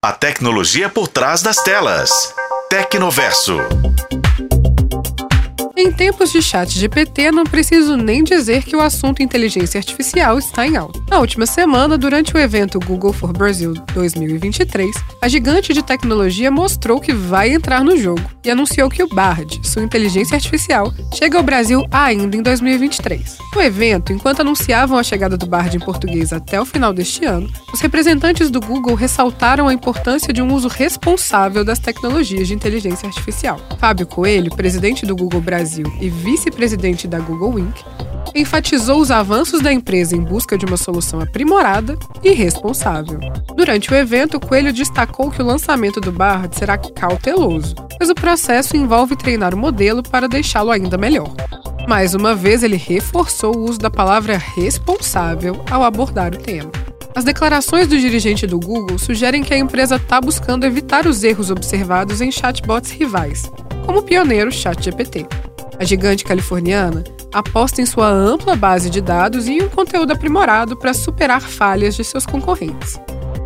A tecnologia por trás das telas. Tecnoverso. Em tempos de chat GPT, não preciso nem dizer que o assunto inteligência artificial está em alta. Na última semana, durante o evento Google for Brazil 2023, a gigante de tecnologia mostrou que vai entrar no jogo e anunciou que o Bard, sua inteligência artificial, chega ao Brasil ainda em 2023. No evento, enquanto anunciavam a chegada do Bard em português até o final deste ano, os representantes do Google ressaltaram a importância de um uso responsável das tecnologias de inteligência artificial. Fábio Coelho, presidente do Google Brasil, Brasil e vice-presidente da Google Inc., enfatizou os avanços da empresa em busca de uma solução aprimorada e responsável. Durante o evento, Coelho destacou que o lançamento do Bard será cauteloso, pois o processo envolve treinar o modelo para deixá-lo ainda melhor. Mais uma vez, ele reforçou o uso da palavra responsável ao abordar o tema. As declarações do dirigente do Google sugerem que a empresa está buscando evitar os erros observados em chatbots rivais, como o pioneiro ChatGPT. A gigante californiana aposta em sua ampla base de dados e um conteúdo aprimorado para superar falhas de seus concorrentes.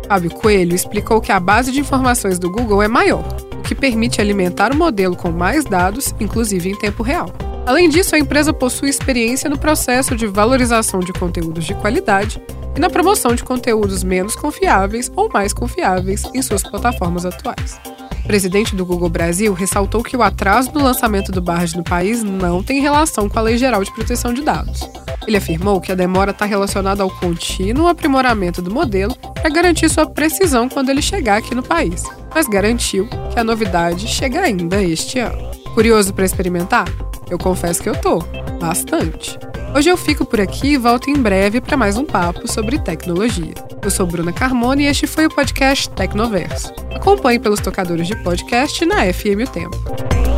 Fábio Coelho explicou que a base de informações do Google é maior, o que permite alimentar o modelo com mais dados, inclusive em tempo real. Além disso, a empresa possui experiência no processo de valorização de conteúdos de qualidade e na promoção de conteúdos menos confiáveis ou mais confiáveis em suas plataformas atuais. Presidente do Google Brasil ressaltou que o atraso no lançamento do Bard no país não tem relação com a Lei Geral de Proteção de Dados. Ele afirmou que a demora está relacionada ao contínuo aprimoramento do modelo para garantir sua precisão quando ele chegar aqui no país, mas garantiu que a novidade chega ainda este ano. Curioso para experimentar? Eu confesso que eu tô, bastante. Hoje eu fico por aqui e volto em breve para mais um papo sobre tecnologia. Eu sou Bruna Carmona e este foi o podcast Tecnoverso. Acompanhe pelos tocadores de podcast na FM O Tempo.